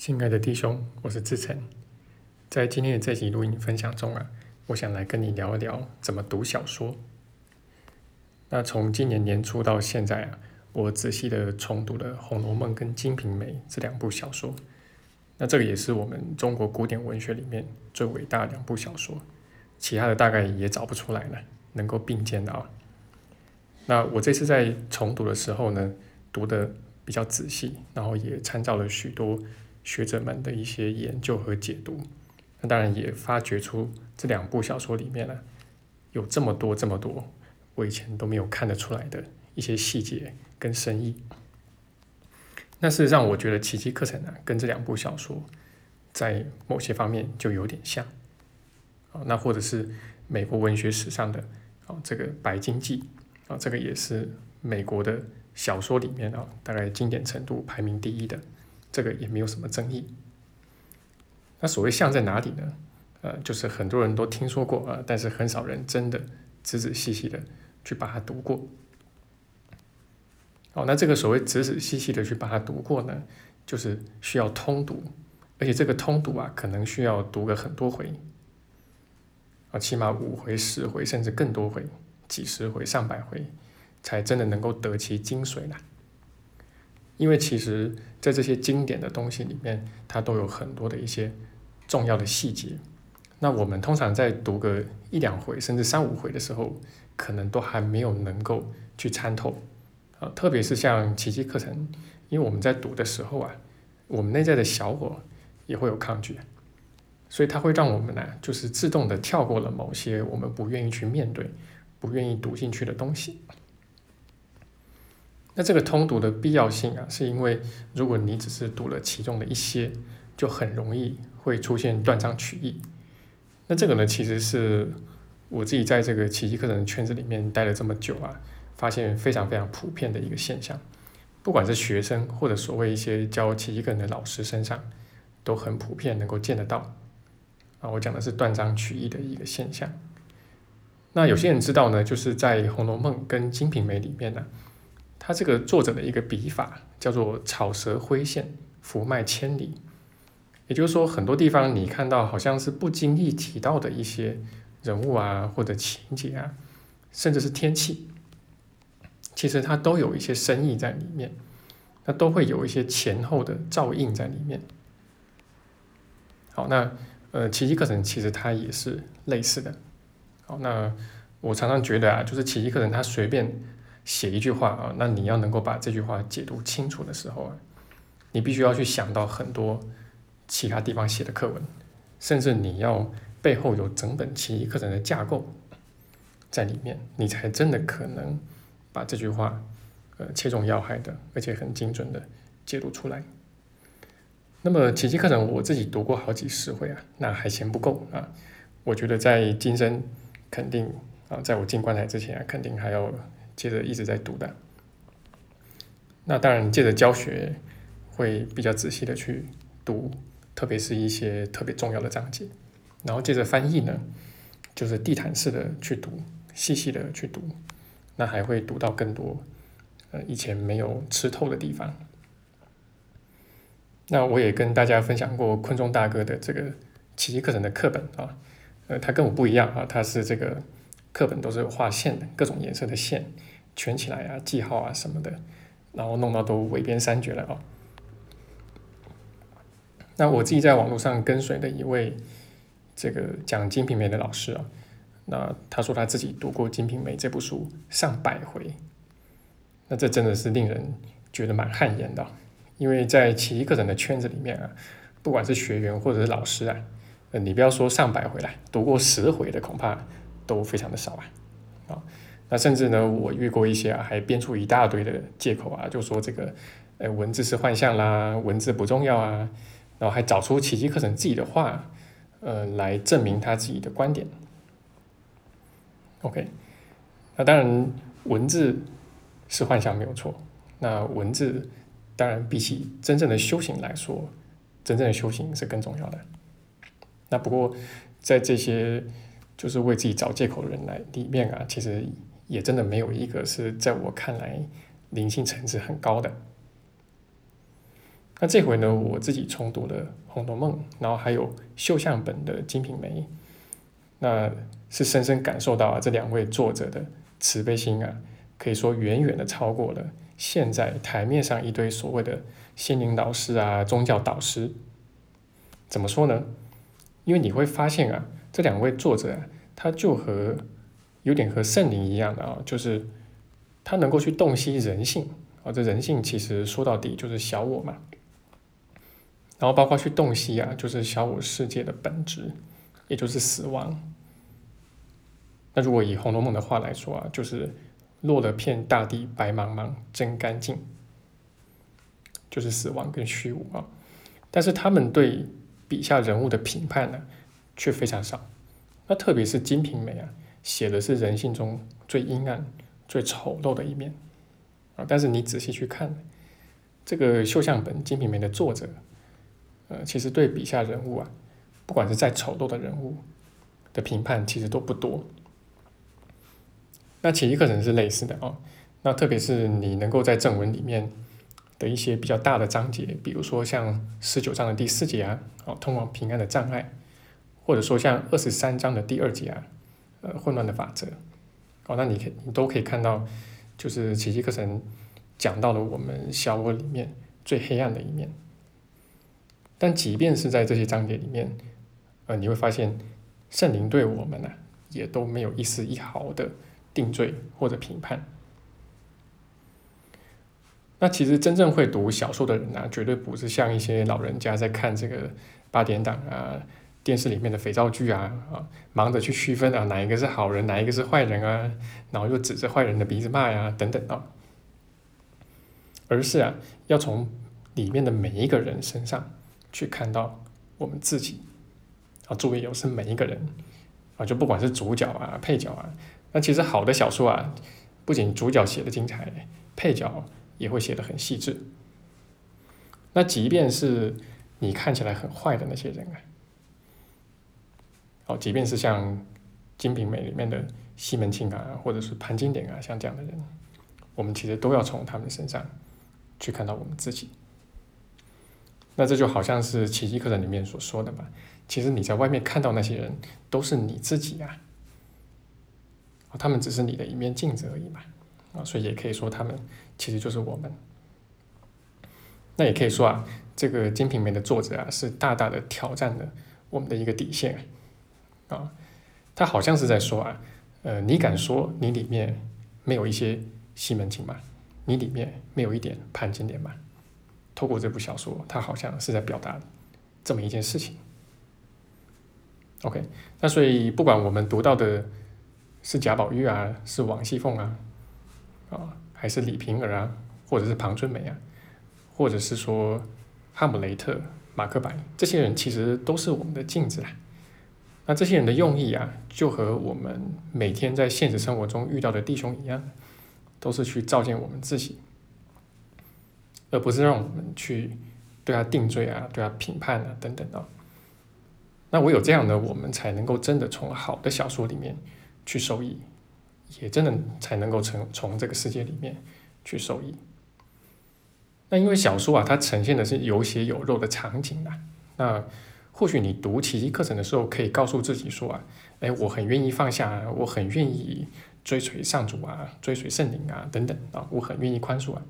亲爱的弟兄，我是志成。在今天的这集录音分享中啊，我想来跟你聊一聊怎么读小说。那从今年年初到现在啊，我仔细的重读了《红楼梦》跟《金瓶梅》这两部小说。那这个也是我们中国古典文学里面最伟大的两部小说，其他的大概也找不出来了，能够并肩的啊。那我这次在重读的时候呢，读的比较仔细，然后也参照了许多学者们的一些研究和解读。那当然也发掘出这两部小说里面呢，有这么多这么多我以前都没有看得出来的一些细节跟深意。那事实上，我觉得《奇迹课程》呢，跟这两部小说在某些方面就有点像。啊，那或者是美国文学史上的啊这个《白鲸记》。啊，这个也是美国的小说里面啊，大概经典程度排名第一的，这个也没有什么争议。那所谓像在哪里呢？呃，就是很多人都听说过啊，但是很少人真的仔仔细细的去把它读过。哦，那这个所谓仔仔细细的去把它读过呢，就是需要通读，而且这个通读啊，可能需要读个很多回，啊，起码五回、十回，甚至更多回。几十回、上百回，才真的能够得其精髓呢。因为其实，在这些经典的东西里面，它都有很多的一些重要的细节。那我们通常在读个一两回，甚至三五回的时候，可能都还没有能够去参透啊。特别是像奇迹课程，因为我们在读的时候啊，我们内在的小我也会有抗拒，所以它会让我们呢，就是自动的跳过了某些我们不愿意去面对。不愿意读进去的东西，那这个通读的必要性啊，是因为如果你只是读了其中的一些，就很容易会出现断章取义。那这个呢，其实是我自己在这个奇迹课程圈子里面待了这么久啊，发现非常非常普遍的一个现象，不管是学生或者所谓一些教奇迹课程的老师身上，都很普遍能够见得到。啊，我讲的是断章取义的一个现象。那有些人知道呢，就是在《红楼梦》跟《金瓶梅》里面呢，他这个作者的一个笔法叫做“草蛇灰线，伏脉千里”，也就是说，很多地方你看到好像是不经意提到的一些人物啊，或者情节啊，甚至是天气，其实它都有一些深意在里面，那都会有一些前后的照应在里面。好，那呃，奇迹课程其实它也是类似的。好，那我常常觉得啊，就是奇迹课程它随便写一句话啊，那你要能够把这句话解读清楚的时候啊，你必须要去想到很多其他地方写的课文，甚至你要背后有整本奇迹课程的架构在里面，你才真的可能把这句话呃切中要害的，而且很精准的解读出来。那么奇迹课程我自己读过好几十回啊，那还嫌不够啊，我觉得在今生。肯定啊，在我进棺材之前啊，肯定还要接着一直在读的。那当然，借着教学会比较仔细的去读，特别是一些特别重要的章节。然后借着翻译呢，就是地毯式的去读，细细的去读，那还会读到更多呃以前没有吃透的地方。那我也跟大家分享过昆中大哥的这个奇迹课程的课本啊。呃，它跟我不一样啊，它是这个课本都是有画线的，各种颜色的线圈起来啊，记号啊什么的，然后弄到都围边三绝了啊。那我自己在网络上跟随的一位这个讲《金瓶梅》的老师啊，那他说他自己读过《金瓶梅》这部书上百回，那这真的是令人觉得蛮汗颜的，因为在奇异课程的圈子里面啊，不管是学员或者是老师啊。呃，你不要说上百回来，读过十回的恐怕都非常的少啊，啊，那甚至呢，我遇过一些啊，还编出一大堆的借口啊，就说这个，呃，文字是幻象啦，文字不重要啊，然后还找出奇迹课程自己的话，呃，来证明他自己的观点。OK，那当然文字是幻象没有错，那文字当然比起真正的修行来说，真正的修行是更重要的。那不过，在这些就是为自己找借口的人来里面啊，其实也真的没有一个是在我看来灵性层次很高的。那这回呢，我自己重读了《红楼梦》，然后还有绣像本的《金瓶梅》，那是深深感受到啊，这两位作者的慈悲心啊，可以说远远的超过了现在台面上一堆所谓的心灵导师啊、宗教导师。怎么说呢？因为你会发现啊，这两位作者，他就和有点和圣灵一样的啊，就是他能够去洞悉人性啊，这人性其实说到底就是小我嘛。然后包括去洞悉啊，就是小我世界的本质，也就是死亡。那如果以《红楼梦》的话来说啊，就是落了片大地白茫茫真干净，就是死亡跟虚无啊。但是他们对笔下人物的评判呢，却非常少。那特别是《金瓶梅》啊，写的是人性中最阴暗、最丑陋的一面啊。但是你仔细去看这个绣像本《金瓶梅》的作者。呃，其实对笔下人物啊，不管是再丑陋的人物的评判，其实都不多。那其一个人是类似的哦。那特别是你能够在正文里面的一些比较大的章节，比如说像十九章的第四节啊，哦，通往平安的障碍，或者说像二十三章的第二节啊，呃，混乱的法则，哦，那你可你都可以看到，就是奇迹课程讲到了我们小我里面最黑暗的一面。但即便是在这些章节里面，呃，你会发现圣灵对我们呢，也都没有一丝一毫的定罪或者评判。那其实真正会读小说的人啊，绝对不是像一些老人家在看这个八点档啊、电视里面的肥皂剧啊啊，忙着去区分啊哪一个是好人，哪一个是坏人啊，然后又指着坏人的鼻子骂呀等等啊，而是啊，要从里面的每一个人身上。去看到我们自己啊，注意，有是每一个人啊，就不管是主角啊、配角啊，那其实好的小说啊，不仅主角写的精彩，配角也会写的很细致。那即便是你看起来很坏的那些人啊，哦，即便是像《金瓶梅》里面的西门庆啊，或者是潘金莲啊，像这样的人，我们其实都要从他们身上去看到我们自己。那这就好像是奇迹课程里面所说的嘛，其实你在外面看到那些人都是你自己呀，他们只是你的一面镜子而已嘛，啊，所以也可以说他们其实就是我们。那也可以说啊，这个《金瓶梅》的作者啊，是大大的挑战了我们的一个底线啊，他好像是在说啊，呃，你敢说你里面没有一些西门庆吗？你里面没有一点潘金莲吗？透过这部小说，他好像是在表达这么一件事情。OK，那所以不管我们读到的是贾宝玉啊，是王熙凤啊，啊，还是李瓶儿啊，或者是庞春梅啊，或者是说哈姆雷特、马克白，这些人其实都是我们的镜子啦。那这些人的用意啊，就和我们每天在现实生活中遇到的弟兄一样，都是去照见我们自己。而不是让我们去对他定罪啊，对他评判啊，等等啊。那唯有这样呢，我们才能够真的从好的小说里面去受益，也真的才能够从从这个世界里面去受益。那因为小说啊，它呈现的是有血有肉的场景啊。那或许你读奇迹课程的时候，可以告诉自己说啊，哎，我很愿意放下，我很愿意追随上主啊，追随圣灵啊，等等啊，我很愿意宽恕啊。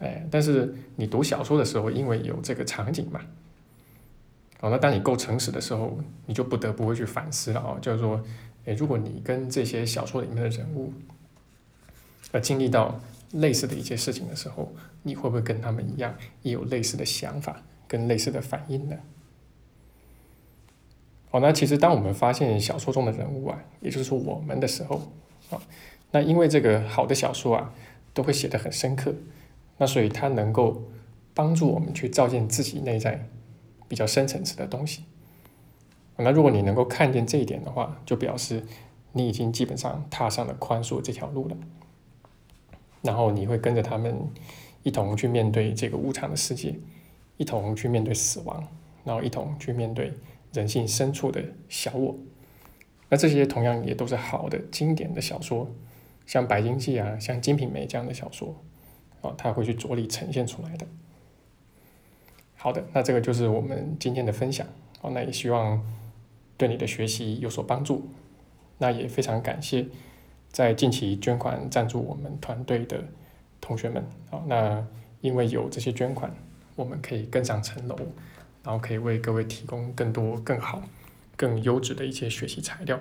哎，但是你读小说的时候，因为有这个场景嘛，哦，那当你够诚实的时候，你就不得不会去反思了哦，就是说，哎，如果你跟这些小说里面的人物，呃，经历到类似的一些事情的时候，你会不会跟他们一样，也有类似的想法跟类似的反应呢？好，那其实当我们发现小说中的人物啊，也就是说我们的时候，啊，那因为这个好的小说啊，都会写得很深刻。那所以它能够帮助我们去照见自己内在比较深层次的东西。那如果你能够看见这一点的话，就表示你已经基本上踏上了宽恕这条路了。然后你会跟着他们一同去面对这个无常的世界，一同去面对死亡，然后一同去面对人性深处的小我。那这些同样也都是好的经典的小说，像《白鲸记》啊，像《金瓶梅》这样的小说。他会去着力呈现出来的。好的，那这个就是我们今天的分享。好，那也希望对你的学习有所帮助。那也非常感谢在近期捐款赞助我们团队的同学们。好，那因为有这些捐款，我们可以更上层楼，然后可以为各位提供更多、更好、更优质的一些学习材料。